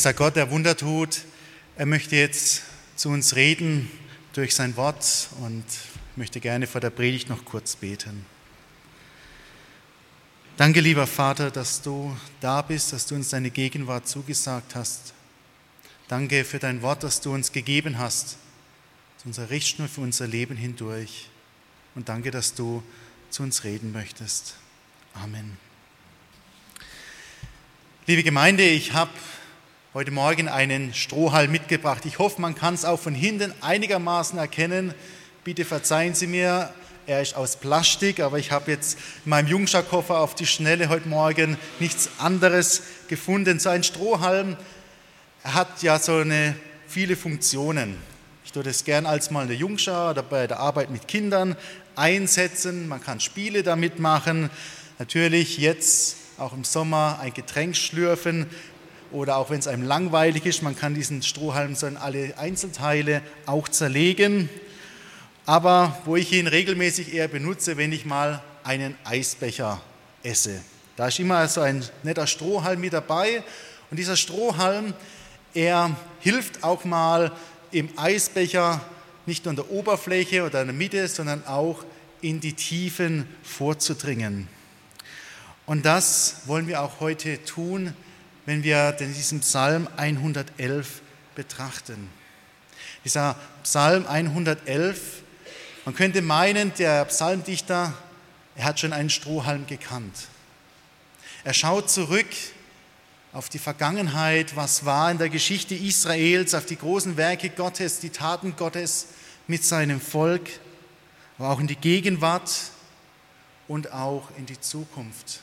Dieser Gott, der Wunder tut, er möchte jetzt zu uns reden durch sein Wort und möchte gerne vor der Predigt noch kurz beten. Danke, lieber Vater, dass du da bist, dass du uns deine Gegenwart zugesagt hast. Danke für dein Wort, das du uns gegeben hast, zu unserer Richtschnur für unser Leben hindurch. Und danke, dass du zu uns reden möchtest. Amen. Liebe Gemeinde, ich habe heute Morgen einen Strohhalm mitgebracht. Ich hoffe, man kann es auch von hinten einigermaßen erkennen. Bitte verzeihen Sie mir, er ist aus Plastik, aber ich habe jetzt in meinem Jungscher-Koffer auf die Schnelle heute Morgen nichts anderes gefunden. So ein Strohhalm hat ja so eine viele Funktionen. Ich tue das gern als mal in der Jungschar oder bei der Arbeit mit Kindern einsetzen. Man kann Spiele damit machen. Natürlich jetzt auch im Sommer ein Getränk schlürfen oder auch wenn es einem langweilig ist, man kann diesen Strohhalm so in alle Einzelteile auch zerlegen. Aber wo ich ihn regelmäßig eher benutze, wenn ich mal einen Eisbecher esse. Da ist immer so ein netter Strohhalm mit dabei. Und dieser Strohhalm, er hilft auch mal im Eisbecher nicht nur an der Oberfläche oder in der Mitte, sondern auch in die Tiefen vorzudringen. Und das wollen wir auch heute tun, wenn wir diesen Psalm 111 betrachten. Dieser Psalm 111, man könnte meinen, der Psalmdichter, er hat schon einen Strohhalm gekannt. Er schaut zurück auf die Vergangenheit, was war in der Geschichte Israels, auf die großen Werke Gottes, die Taten Gottes mit seinem Volk, aber auch in die Gegenwart und auch in die Zukunft.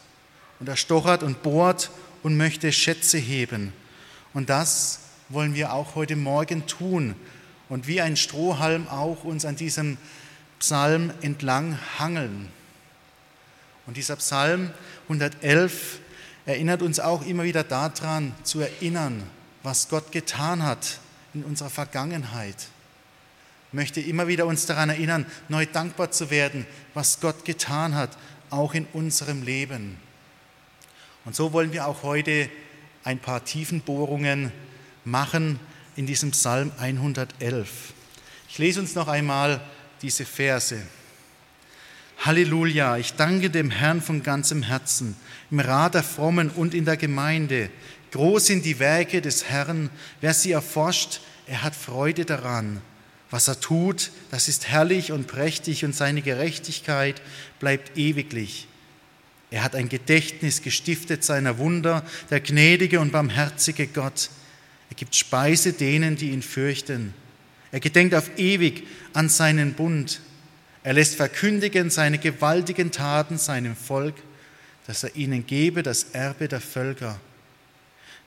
Und er stochert und bohrt und möchte Schätze heben. Und das wollen wir auch heute Morgen tun und wie ein Strohhalm auch uns an diesem Psalm entlang hangeln. Und dieser Psalm 111 erinnert uns auch immer wieder daran, zu erinnern, was Gott getan hat in unserer Vergangenheit. Ich möchte immer wieder uns daran erinnern, neu dankbar zu werden, was Gott getan hat, auch in unserem Leben. Und so wollen wir auch heute ein paar Tiefenbohrungen machen in diesem Psalm 111. Ich lese uns noch einmal diese Verse. Halleluja, ich danke dem Herrn von ganzem Herzen, im Rat der Frommen und in der Gemeinde. Groß sind die Werke des Herrn, wer sie erforscht, er hat Freude daran. Was er tut, das ist herrlich und prächtig und seine Gerechtigkeit bleibt ewiglich. Er hat ein Gedächtnis gestiftet seiner Wunder, der gnädige und barmherzige Gott. Er gibt Speise denen, die ihn fürchten. Er gedenkt auf ewig an seinen Bund. Er lässt verkündigen seine gewaltigen Taten seinem Volk, dass er ihnen gebe das Erbe der Völker.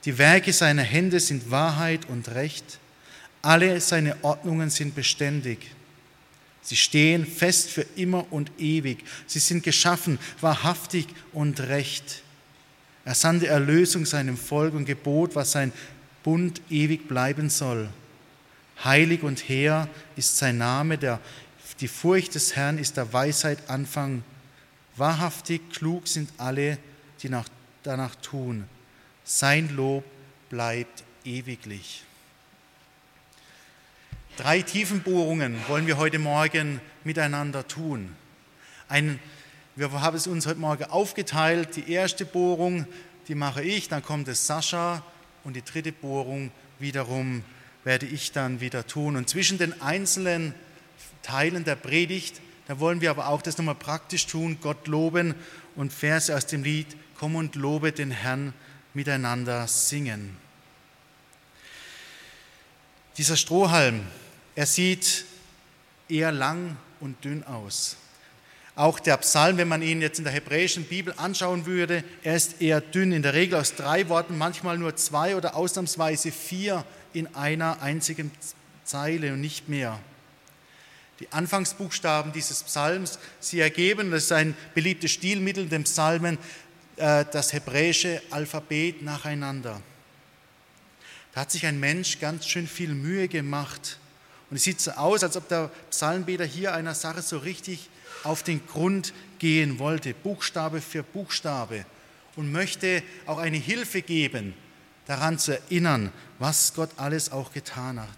Die Werke seiner Hände sind Wahrheit und Recht. Alle seine Ordnungen sind beständig. Sie stehen fest für immer und ewig. Sie sind geschaffen, wahrhaftig und recht. Er sandte Erlösung seinem Volk und gebot, was sein Bund ewig bleiben soll. Heilig und hehr ist sein Name, der, die Furcht des Herrn ist der Weisheit Anfang. Wahrhaftig klug sind alle, die nach, danach tun. Sein Lob bleibt ewiglich. Drei Tiefenbohrungen wollen wir heute Morgen miteinander tun. Ein, wir haben es uns heute Morgen aufgeteilt. Die erste Bohrung, die mache ich, dann kommt es Sascha und die dritte Bohrung wiederum werde ich dann wieder tun. Und zwischen den einzelnen Teilen der Predigt, da wollen wir aber auch das nochmal praktisch tun, Gott loben und Verse aus dem Lied Komm und lobe den Herrn miteinander singen. Dieser Strohhalm, er sieht eher lang und dünn aus. Auch der Psalm, wenn man ihn jetzt in der hebräischen Bibel anschauen würde, er ist eher dünn, in der Regel aus drei Worten, manchmal nur zwei oder ausnahmsweise vier in einer einzigen Zeile und nicht mehr. Die Anfangsbuchstaben dieses Psalms, sie ergeben, das ist ein beliebtes Stilmittel in den Psalmen, äh, das hebräische Alphabet nacheinander. Da hat sich ein Mensch ganz schön viel Mühe gemacht. Und es sieht so aus, als ob der Psalmbeter hier einer Sache so richtig auf den Grund gehen wollte, Buchstabe für Buchstabe, und möchte auch eine Hilfe geben, daran zu erinnern, was Gott alles auch getan hat.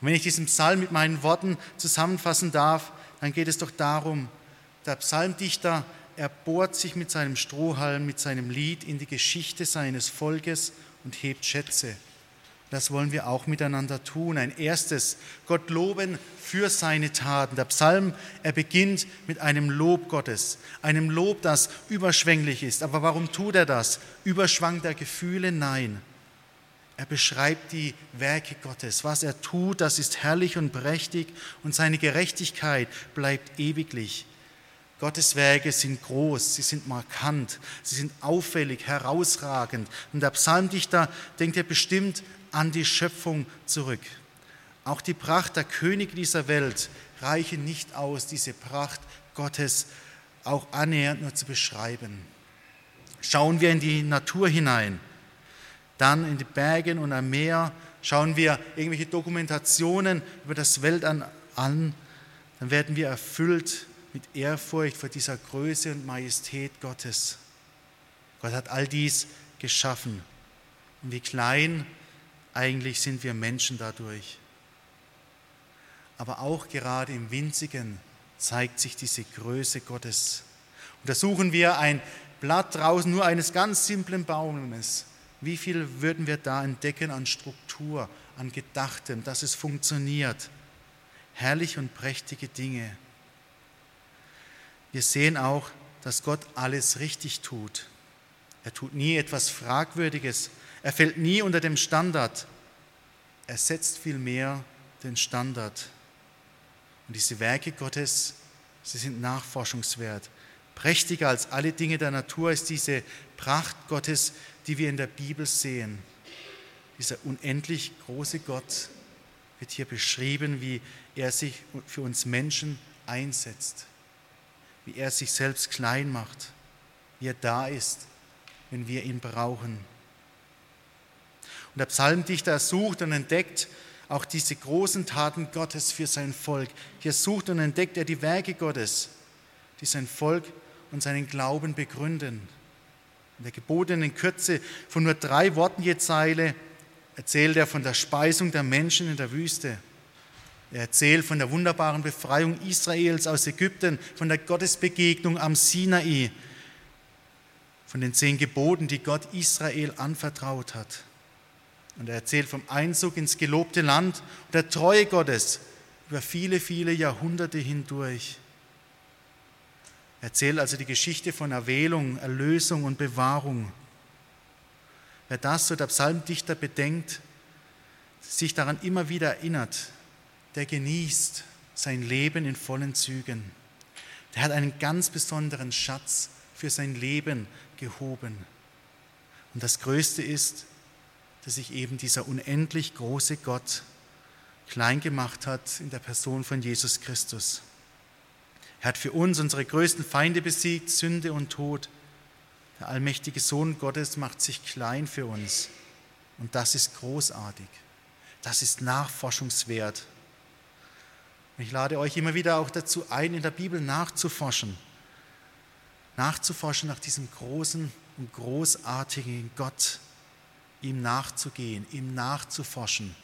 Und wenn ich diesen Psalm mit meinen Worten zusammenfassen darf, dann geht es doch darum, der Psalmdichter, er bohrt sich mit seinem Strohhalm, mit seinem Lied in die Geschichte seines Volkes und hebt Schätze. Das wollen wir auch miteinander tun. Ein erstes, Gott loben für seine Taten. Der Psalm, er beginnt mit einem Lob Gottes, einem Lob, das überschwänglich ist. Aber warum tut er das? Überschwang der Gefühle? Nein. Er beschreibt die Werke Gottes. Was er tut, das ist herrlich und prächtig und seine Gerechtigkeit bleibt ewiglich. Gottes Werke sind groß, sie sind markant, sie sind auffällig, herausragend. Und der Psalmdichter denkt ja bestimmt an die Schöpfung zurück. Auch die Pracht der Könige dieser Welt reiche nicht aus, diese Pracht Gottes auch annähernd nur zu beschreiben. Schauen wir in die Natur hinein dann in die Bergen und am Meer schauen wir irgendwelche Dokumentationen über das Weltall an, dann werden wir erfüllt mit Ehrfurcht vor dieser Größe und Majestät Gottes. Gott hat all dies geschaffen. Und wie klein eigentlich sind wir Menschen dadurch. Aber auch gerade im Winzigen zeigt sich diese Größe Gottes. Untersuchen wir ein Blatt draußen nur eines ganz simplen Baumes wie viel würden wir da entdecken an Struktur, an Gedachtem, dass es funktioniert? Herrlich und prächtige Dinge. Wir sehen auch, dass Gott alles richtig tut. Er tut nie etwas Fragwürdiges. Er fällt nie unter dem Standard. Er setzt vielmehr den Standard. Und diese Werke Gottes, sie sind nachforschungswert. Prächtiger als alle Dinge der Natur ist diese Pracht Gottes, die wir in der Bibel sehen. Dieser unendlich große Gott wird hier beschrieben, wie er sich für uns Menschen einsetzt, wie er sich selbst klein macht, wie er da ist, wenn wir ihn brauchen. Und der Psalmdichter sucht und entdeckt auch diese großen Taten Gottes für sein Volk. Hier sucht und entdeckt er die Werke Gottes, die sein Volk und seinen Glauben begründen. In der gebotenen Kürze von nur drei Worten je Zeile erzählt er von der Speisung der Menschen in der Wüste. Er erzählt von der wunderbaren Befreiung Israels aus Ägypten, von der Gottesbegegnung am Sinai, von den zehn Geboten, die Gott Israel anvertraut hat. Und er erzählt vom Einzug ins gelobte Land und der Treue Gottes über viele, viele Jahrhunderte hindurch. Erzählt also die Geschichte von Erwählung, Erlösung und Bewahrung. Wer das, so der Psalmdichter bedenkt, sich daran immer wieder erinnert, der genießt sein Leben in vollen Zügen. Der hat einen ganz besonderen Schatz für sein Leben gehoben. Und das Größte ist, dass sich eben dieser unendlich große Gott klein gemacht hat in der Person von Jesus Christus. Er hat für uns unsere größten Feinde besiegt, Sünde und Tod. Der allmächtige Sohn Gottes macht sich klein für uns. Und das ist großartig. Das ist nachforschungswert. Ich lade euch immer wieder auch dazu ein, in der Bibel nachzuforschen. Nachzuforschen nach diesem großen und großartigen Gott, ihm nachzugehen, ihm nachzuforschen.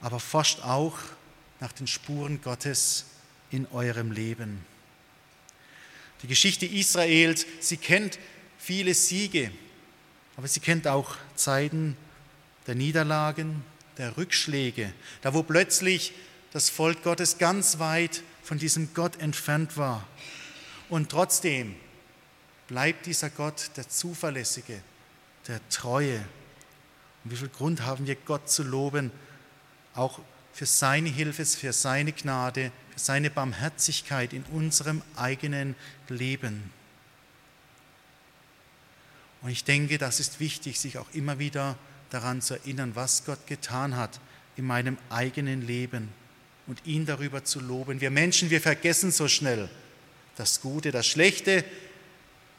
Aber forscht auch nach den Spuren Gottes in eurem Leben. Die Geschichte Israels, sie kennt viele Siege, aber sie kennt auch Zeiten der Niederlagen, der Rückschläge, da wo plötzlich das Volk Gottes ganz weit von diesem Gott entfernt war. Und trotzdem bleibt dieser Gott der Zuverlässige, der Treue. Und wie viel Grund haben wir, Gott zu loben, auch für seine Hilfe, für seine Gnade, für seine Barmherzigkeit in unserem eigenen Leben. Und ich denke, das ist wichtig, sich auch immer wieder daran zu erinnern, was Gott getan hat in meinem eigenen Leben und ihn darüber zu loben. Wir Menschen, wir vergessen so schnell das Gute, das Schlechte,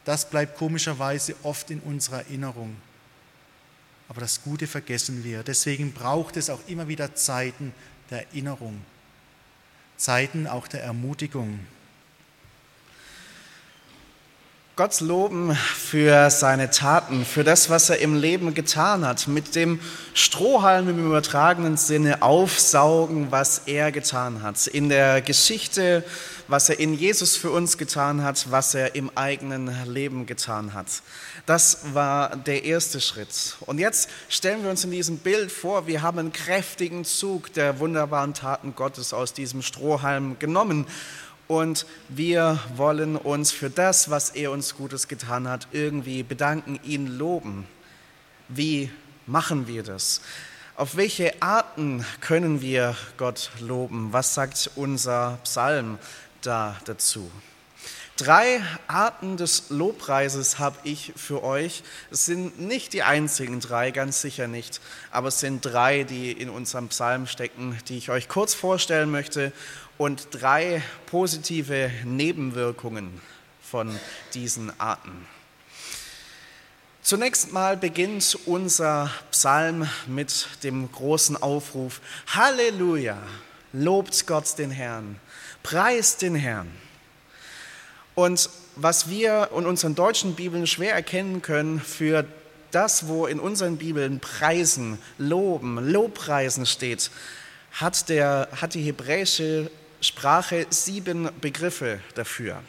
das bleibt komischerweise oft in unserer Erinnerung. Aber das Gute vergessen wir. Deswegen braucht es auch immer wieder Zeiten der Erinnerung, Zeiten auch der Ermutigung. Gott loben für seine Taten, für das, was er im Leben getan hat, mit dem Strohhalm im übertragenen Sinne aufsaugen, was er getan hat. In der Geschichte, was er in Jesus für uns getan hat, was er im eigenen Leben getan hat. Das war der erste Schritt. Und jetzt stellen wir uns in diesem Bild vor, wir haben einen kräftigen Zug der wunderbaren Taten Gottes aus diesem Strohhalm genommen und wir wollen uns für das, was er uns Gutes getan hat, irgendwie bedanken, ihn loben. Wie machen wir das? Auf welche Arten können wir Gott loben? Was sagt unser Psalm da dazu? Drei Arten des Lobpreises habe ich für euch. Es sind nicht die einzigen drei, ganz sicher nicht, aber es sind drei, die in unserem Psalm stecken, die ich euch kurz vorstellen möchte und drei positive Nebenwirkungen von diesen Arten. Zunächst mal beginnt unser Psalm mit dem großen Aufruf, Halleluja, lobt Gott den Herrn, preist den Herrn. Und was wir in unseren deutschen Bibeln schwer erkennen können für das, wo in unseren Bibeln Preisen, Loben, Lobpreisen steht, hat, der, hat die hebräische Sprache sieben Begriffe dafür.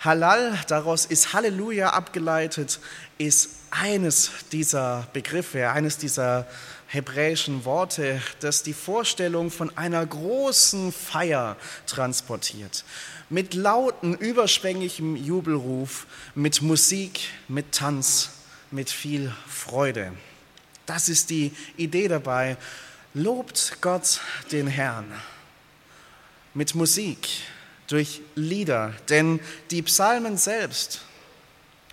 Halal, daraus ist Halleluja abgeleitet, ist eines dieser Begriffe, eines dieser hebräischen Worte, das die Vorstellung von einer großen Feier transportiert. Mit lauten, überschwänglichem Jubelruf, mit Musik, mit Tanz, mit viel Freude. Das ist die Idee dabei. Lobt Gott den Herrn mit Musik, durch Lieder, denn die Psalmen selbst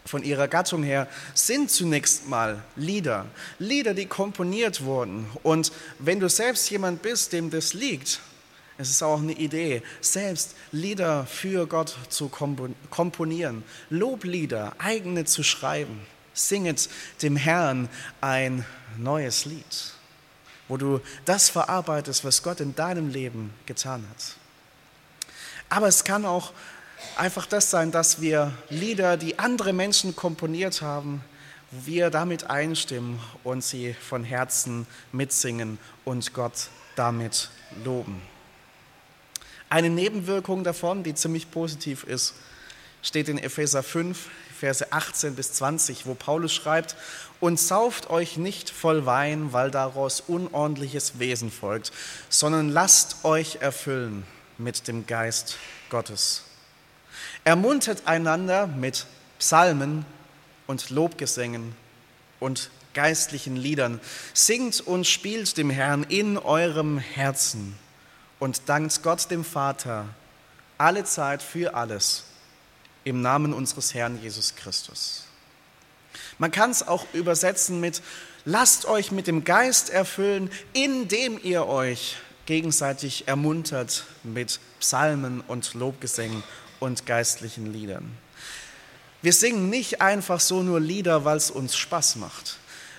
von ihrer Gattung her sind zunächst mal Lieder, Lieder, die komponiert wurden. Und wenn du selbst jemand bist, dem das liegt, es ist auch eine Idee, selbst Lieder für Gott zu komponieren, Loblieder, eigene zu schreiben. Singet dem Herrn ein neues Lied, wo du das verarbeitest, was Gott in deinem Leben getan hat. Aber es kann auch einfach das sein, dass wir Lieder, die andere Menschen komponiert haben, wir damit einstimmen und sie von Herzen mitsingen und Gott damit loben. Eine Nebenwirkung davon, die ziemlich positiv ist, steht in Epheser 5, Verse 18 bis 20, wo Paulus schreibt, und sauft euch nicht voll Wein, weil daraus unordentliches Wesen folgt, sondern lasst euch erfüllen mit dem Geist Gottes. Ermuntert einander mit Psalmen und Lobgesängen und geistlichen Liedern. Singt und spielt dem Herrn in eurem Herzen und dankt Gott dem Vater alle Zeit für alles im Namen unseres Herrn Jesus Christus. Man kann es auch übersetzen mit, lasst euch mit dem Geist erfüllen, indem ihr euch gegenseitig ermuntert mit Psalmen und Lobgesängen und geistlichen Liedern. Wir singen nicht einfach so nur Lieder, weil es uns Spaß macht.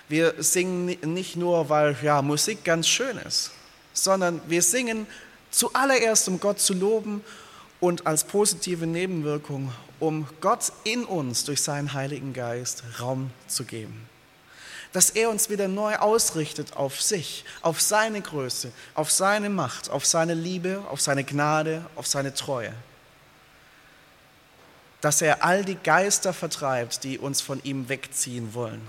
Wir singen nicht nur, weil ja, Musik ganz schön ist, sondern wir singen zuallererst, um Gott zu loben und als positive Nebenwirkung, um Gott in uns durch seinen Heiligen Geist Raum zu geben dass er uns wieder neu ausrichtet auf sich, auf seine Größe, auf seine Macht, auf seine Liebe, auf seine Gnade, auf seine Treue. Dass er all die Geister vertreibt, die uns von ihm wegziehen wollen.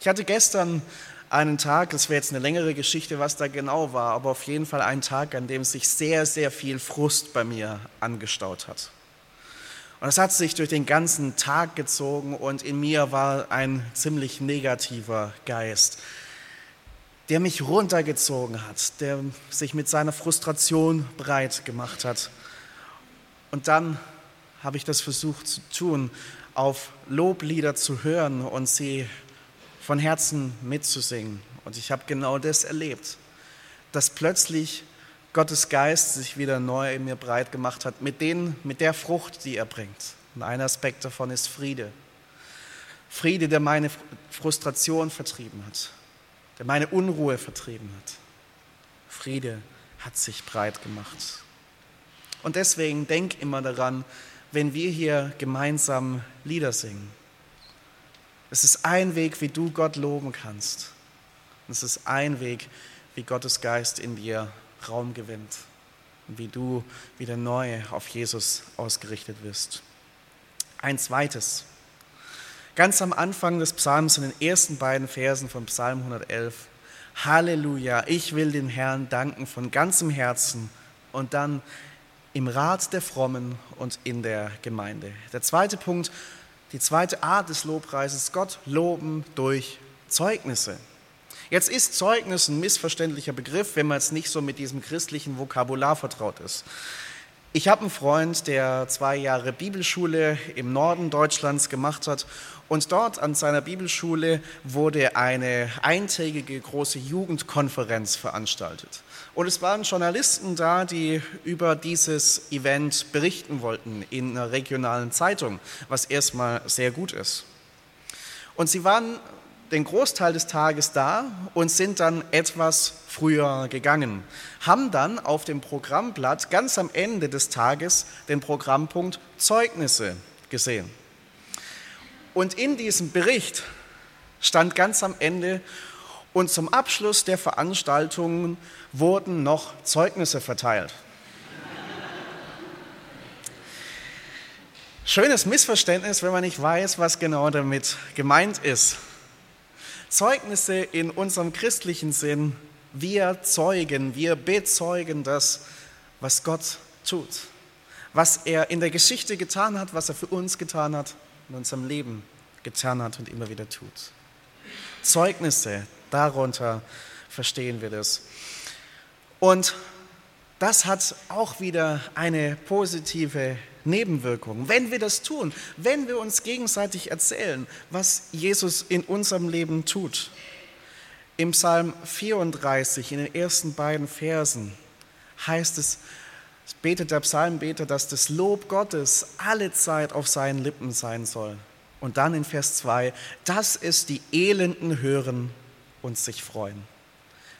Ich hatte gestern einen Tag, das wäre jetzt eine längere Geschichte, was da genau war, aber auf jeden Fall einen Tag, an dem sich sehr, sehr viel Frust bei mir angestaut hat. Und das hat sich durch den ganzen Tag gezogen und in mir war ein ziemlich negativer Geist. der mich runtergezogen hat, der sich mit seiner Frustration breit gemacht hat. Und dann habe ich das versucht zu tun, auf Loblieder zu hören und sie von Herzen mitzusingen. Und ich habe genau das erlebt, dass plötzlich Gottes Geist sich wieder neu in mir breit gemacht hat, mit, den, mit der Frucht, die er bringt. Und ein Aspekt davon ist Friede. Friede, der meine Frustration vertrieben hat, der meine Unruhe vertrieben hat. Friede hat sich breit gemacht. Und deswegen denk immer daran, wenn wir hier gemeinsam Lieder singen. Es ist ein Weg, wie du Gott loben kannst. Es ist ein Weg, wie Gottes Geist in dir Raum gewinnt und wie du wieder neu auf Jesus ausgerichtet wirst. Ein zweites. Ganz am Anfang des Psalms, in den ersten beiden Versen von Psalm 111, Halleluja, ich will den Herrn danken von ganzem Herzen und dann im Rat der Frommen und in der Gemeinde. Der zweite Punkt, die zweite Art des Lobpreises, Gott loben durch Zeugnisse. Jetzt ist Zeugnis ein missverständlicher Begriff, wenn man jetzt nicht so mit diesem christlichen Vokabular vertraut ist. Ich habe einen Freund, der zwei Jahre Bibelschule im Norden Deutschlands gemacht hat und dort an seiner Bibelschule wurde eine eintägige große Jugendkonferenz veranstaltet. Und es waren Journalisten da, die über dieses Event berichten wollten in einer regionalen Zeitung, was erstmal sehr gut ist. Und sie waren den Großteil des Tages da und sind dann etwas früher gegangen, haben dann auf dem Programmblatt ganz am Ende des Tages den Programmpunkt Zeugnisse gesehen. Und in diesem Bericht stand ganz am Ende, und zum Abschluss der Veranstaltungen wurden noch Zeugnisse verteilt. Schönes Missverständnis, wenn man nicht weiß, was genau damit gemeint ist. Zeugnisse in unserem christlichen Sinn, wir zeugen, wir bezeugen das, was Gott tut, was er in der Geschichte getan hat, was er für uns getan hat, in unserem Leben getan hat und immer wieder tut. Zeugnisse, darunter verstehen wir das. Und das hat auch wieder eine positive Nebenwirkungen. Wenn wir das tun, wenn wir uns gegenseitig erzählen, was Jesus in unserem Leben tut. Im Psalm 34, in den ersten beiden Versen, heißt es, betet der Psalmbeter, dass das Lob Gottes alle Zeit auf seinen Lippen sein soll. Und dann in Vers 2, dass es die Elenden hören und sich freuen.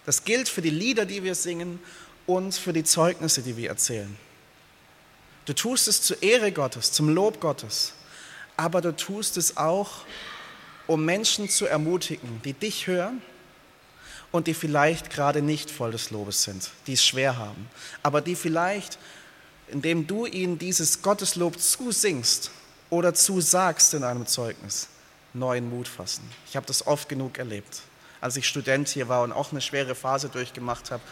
Das gilt für die Lieder, die wir singen und für die Zeugnisse, die wir erzählen. Du tust es zur Ehre Gottes, zum Lob Gottes, aber du tust es auch, um Menschen zu ermutigen, die dich hören und die vielleicht gerade nicht voll des Lobes sind, die es schwer haben, aber die vielleicht, indem du ihnen dieses Gotteslob zusingst oder zusagst in einem Zeugnis, neuen Mut fassen. Ich habe das oft genug erlebt als ich Student hier war und auch eine schwere Phase durchgemacht habe.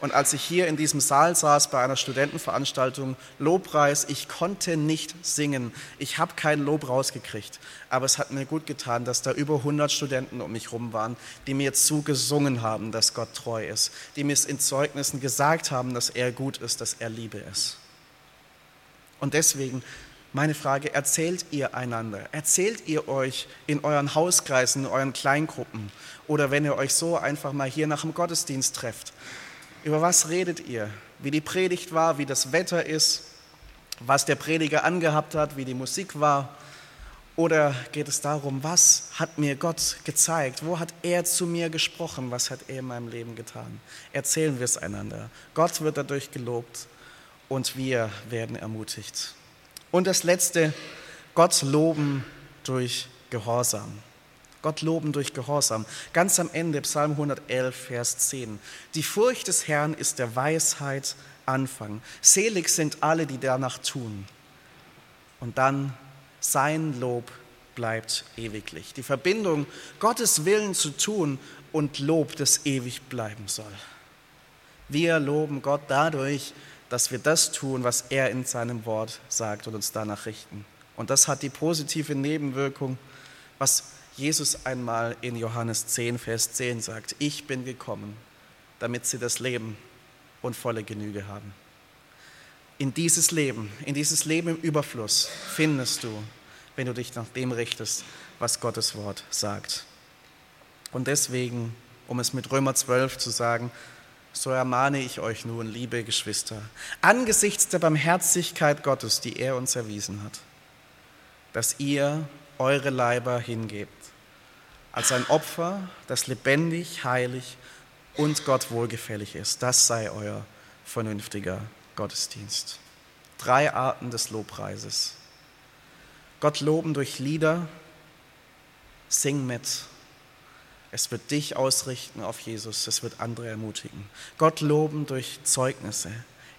Und als ich hier in diesem Saal saß bei einer Studentenveranstaltung, Lobpreis, ich konnte nicht singen. Ich habe kein Lob rausgekriegt. Aber es hat mir gut getan, dass da über 100 Studenten um mich herum waren, die mir zugesungen haben, dass Gott treu ist, die mir in Zeugnissen gesagt haben, dass er gut ist, dass er Liebe ist. Und deswegen meine Frage, erzählt ihr einander? Erzählt ihr euch in euren Hauskreisen, in euren Kleingruppen oder wenn ihr euch so einfach mal hier nach dem Gottesdienst trefft? Über was redet ihr? Wie die Predigt war, wie das Wetter ist, was der Prediger angehabt hat, wie die Musik war? Oder geht es darum, was hat mir Gott gezeigt? Wo hat er zu mir gesprochen? Was hat er in meinem Leben getan? Erzählen wir es einander. Gott wird dadurch gelobt und wir werden ermutigt. Und das letzte, Gott loben durch Gehorsam. Gott loben durch Gehorsam. Ganz am Ende, Psalm 111, Vers 10. Die Furcht des Herrn ist der Weisheit Anfang. Selig sind alle, die danach tun. Und dann sein Lob bleibt ewiglich. Die Verbindung, Gottes Willen zu tun und Lob, das ewig bleiben soll. Wir loben Gott dadurch, dass wir das tun, was er in seinem Wort sagt und uns danach richten. Und das hat die positive Nebenwirkung, was Jesus einmal in Johannes 10, Vers 10 sagt, ich bin gekommen, damit sie das Leben und volle Genüge haben. In dieses Leben, in dieses Leben im Überfluss findest du, wenn du dich nach dem richtest, was Gottes Wort sagt. Und deswegen, um es mit Römer 12 zu sagen, so ermahne ich euch nun, liebe Geschwister, angesichts der Barmherzigkeit Gottes, die er uns erwiesen hat, dass ihr eure Leiber hingebt als ein Opfer, das lebendig, heilig und Gott wohlgefällig ist. Das sei euer vernünftiger Gottesdienst. Drei Arten des Lobpreises. Gott loben durch Lieder, sing mit, es wird dich ausrichten auf Jesus, es wird andere ermutigen. Gott loben durch Zeugnisse.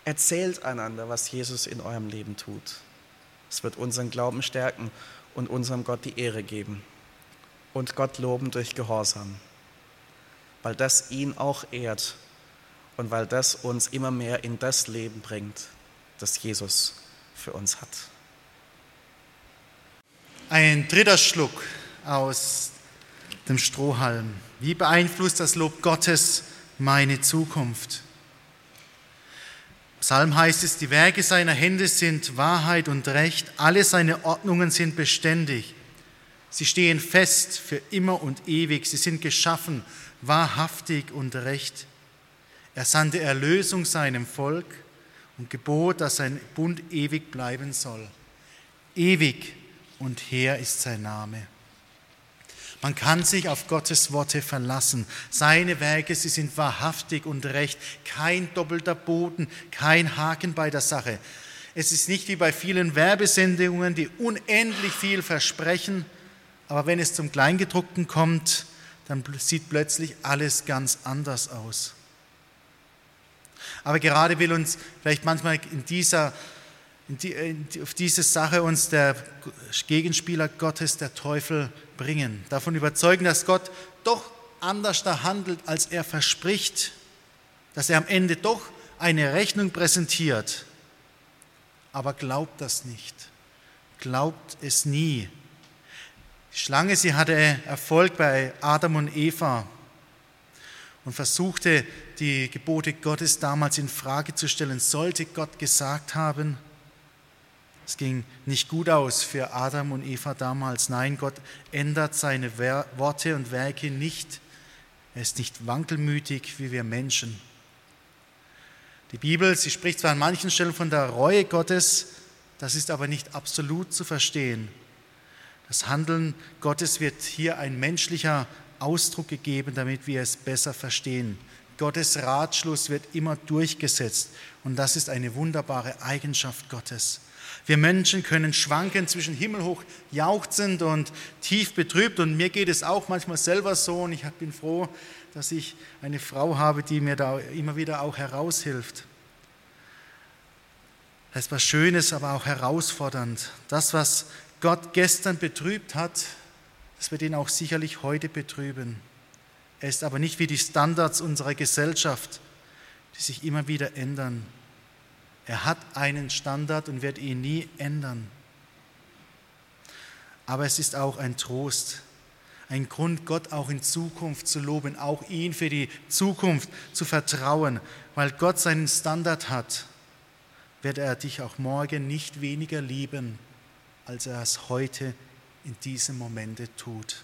Erzählt einander, was Jesus in eurem Leben tut. Es wird unseren Glauben stärken und unserem Gott die Ehre geben. Und Gott loben durch Gehorsam, weil das ihn auch ehrt und weil das uns immer mehr in das Leben bringt, das Jesus für uns hat. Ein dritter Schluck aus dem Strohhalm? Wie beeinflusst das Lob Gottes meine Zukunft? Psalm heißt es, die Werke seiner Hände sind Wahrheit und Recht, alle seine Ordnungen sind beständig. Sie stehen fest für immer und ewig, sie sind geschaffen, wahrhaftig und recht. Er sandte Erlösung seinem Volk und gebot, dass sein Bund ewig bleiben soll. Ewig und her ist sein Name. Man kann sich auf Gottes Worte verlassen. Seine Werke, sie sind wahrhaftig und recht. Kein doppelter Boden, kein Haken bei der Sache. Es ist nicht wie bei vielen Werbesendungen, die unendlich viel versprechen, aber wenn es zum Kleingedruckten kommt, dann sieht plötzlich alles ganz anders aus. Aber gerade will uns vielleicht manchmal in dieser auf diese Sache uns der Gegenspieler Gottes, der Teufel, bringen. Davon überzeugen, dass Gott doch anders da handelt, als er verspricht, dass er am Ende doch eine Rechnung präsentiert. Aber glaubt das nicht. Glaubt es nie. Die Schlange, sie hatte Erfolg bei Adam und Eva und versuchte die Gebote Gottes damals in Frage zu stellen. Sollte Gott gesagt haben, es ging nicht gut aus für Adam und Eva damals. Nein, Gott ändert seine Worte und Werke nicht. Er ist nicht wankelmütig wie wir Menschen. Die Bibel, sie spricht zwar an manchen Stellen von der Reue Gottes, das ist aber nicht absolut zu verstehen. Das Handeln Gottes wird hier ein menschlicher Ausdruck gegeben, damit wir es besser verstehen. Gottes Ratschluss wird immer durchgesetzt und das ist eine wunderbare Eigenschaft Gottes. Wir Menschen können schwanken zwischen himmelhoch jauchzend und tief betrübt. Und mir geht es auch manchmal selber so. Und ich bin froh, dass ich eine Frau habe, die mir da immer wieder auch heraushilft. Das ist was Schönes, aber auch herausfordernd. Das, was Gott gestern betrübt hat, das wird ihn auch sicherlich heute betrüben. Er ist aber nicht wie die Standards unserer Gesellschaft, die sich immer wieder ändern. Er hat einen Standard und wird ihn nie ändern. Aber es ist auch ein Trost, ein Grund, Gott auch in Zukunft zu loben, auch ihn für die Zukunft zu vertrauen, weil Gott seinen Standard hat, wird er dich auch morgen nicht weniger lieben, als er es heute in diesem Momente tut.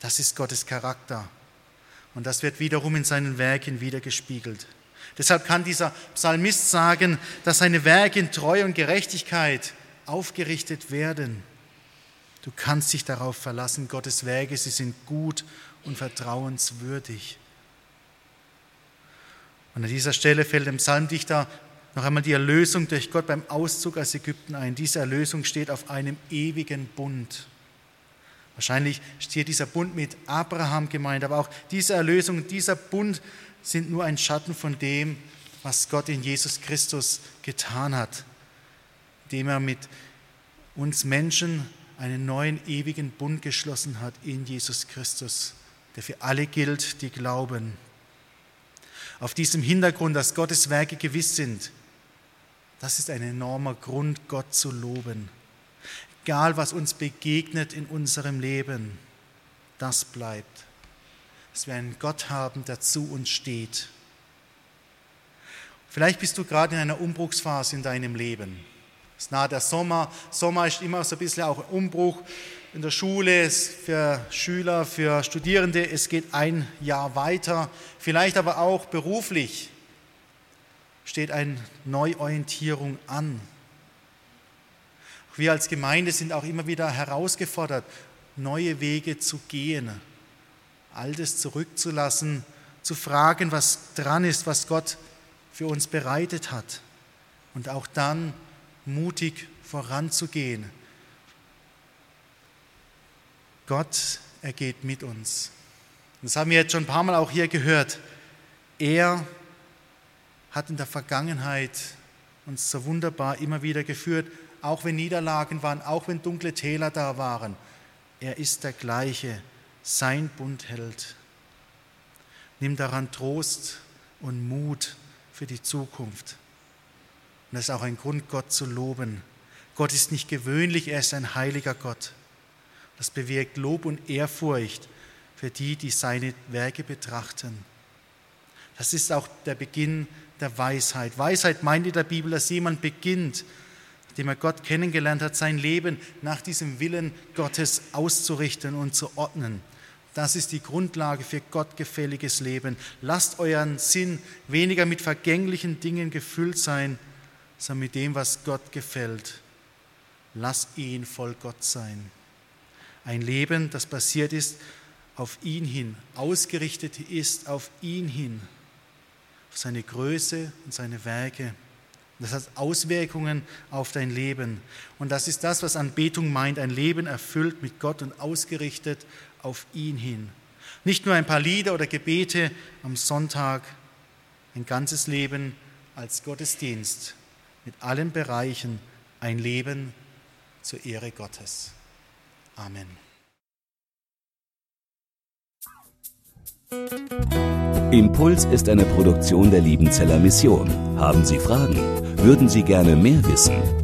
Das ist Gottes Charakter und das wird wiederum in seinen Werken wiedergespiegelt. Deshalb kann dieser Psalmist sagen, dass seine Werke in Treue und Gerechtigkeit aufgerichtet werden. Du kannst dich darauf verlassen, Gottes Werke, sie sind gut und vertrauenswürdig. Und an dieser Stelle fällt dem Psalmdichter noch einmal die Erlösung durch Gott beim Auszug aus Ägypten ein. Diese Erlösung steht auf einem ewigen Bund. Wahrscheinlich steht dieser Bund mit Abraham gemeint, aber auch diese Erlösung, dieser Bund sind nur ein Schatten von dem, was Gott in Jesus Christus getan hat, indem er mit uns Menschen einen neuen ewigen Bund geschlossen hat in Jesus Christus, der für alle gilt, die glauben. Auf diesem Hintergrund, dass Gottes Werke gewiss sind, das ist ein enormer Grund, Gott zu loben. egal was uns begegnet in unserem Leben, das bleibt. Dass wir einen Gott haben, der zu uns steht. Vielleicht bist du gerade in einer Umbruchsphase in deinem Leben. Es ist nahe der Sommer. Sommer ist immer so ein bisschen auch ein Umbruch in der Schule, für Schüler, für Studierende. Es geht ein Jahr weiter. Vielleicht aber auch beruflich steht eine Neuorientierung an. Wir als Gemeinde sind auch immer wieder herausgefordert, neue Wege zu gehen, Altes zurückzulassen, zu fragen, was dran ist, was Gott für uns bereitet hat und auch dann mutig voranzugehen. Gott, er geht mit uns. Das haben wir jetzt schon ein paar Mal auch hier gehört. Er hat in der Vergangenheit uns so wunderbar immer wieder geführt, auch wenn Niederlagen waren, auch wenn dunkle Täler da waren. Er ist der gleiche, sein Bund hält. Nimm daran Trost und Mut für die Zukunft. Und das ist auch ein Grund, Gott zu loben. Gott ist nicht gewöhnlich, er ist ein heiliger Gott. Das bewirkt Lob und Ehrfurcht für die, die seine Werke betrachten. Das ist auch der Beginn der Weisheit. Weisheit meint in der Bibel, dass jemand beginnt, nachdem er Gott kennengelernt hat, sein Leben nach diesem Willen Gottes auszurichten und zu ordnen. Das ist die Grundlage für gottgefälliges Leben. Lasst euren Sinn weniger mit vergänglichen Dingen gefüllt sein, sondern mit dem, was Gott gefällt. Lasst ihn voll Gott sein. Ein Leben, das basiert ist auf ihn hin, ausgerichtet ist auf ihn hin auf seine Größe und seine Werke. Das hat Auswirkungen auf dein Leben. Und das ist das, was Anbetung meint, ein Leben erfüllt mit Gott und ausgerichtet auf ihn hin. Nicht nur ein paar Lieder oder Gebete am Sonntag, ein ganzes Leben als Gottesdienst mit allen Bereichen, ein Leben zur Ehre Gottes. Amen. Impuls ist eine Produktion der Liebenzeller Mission. Haben Sie Fragen? Würden Sie gerne mehr wissen?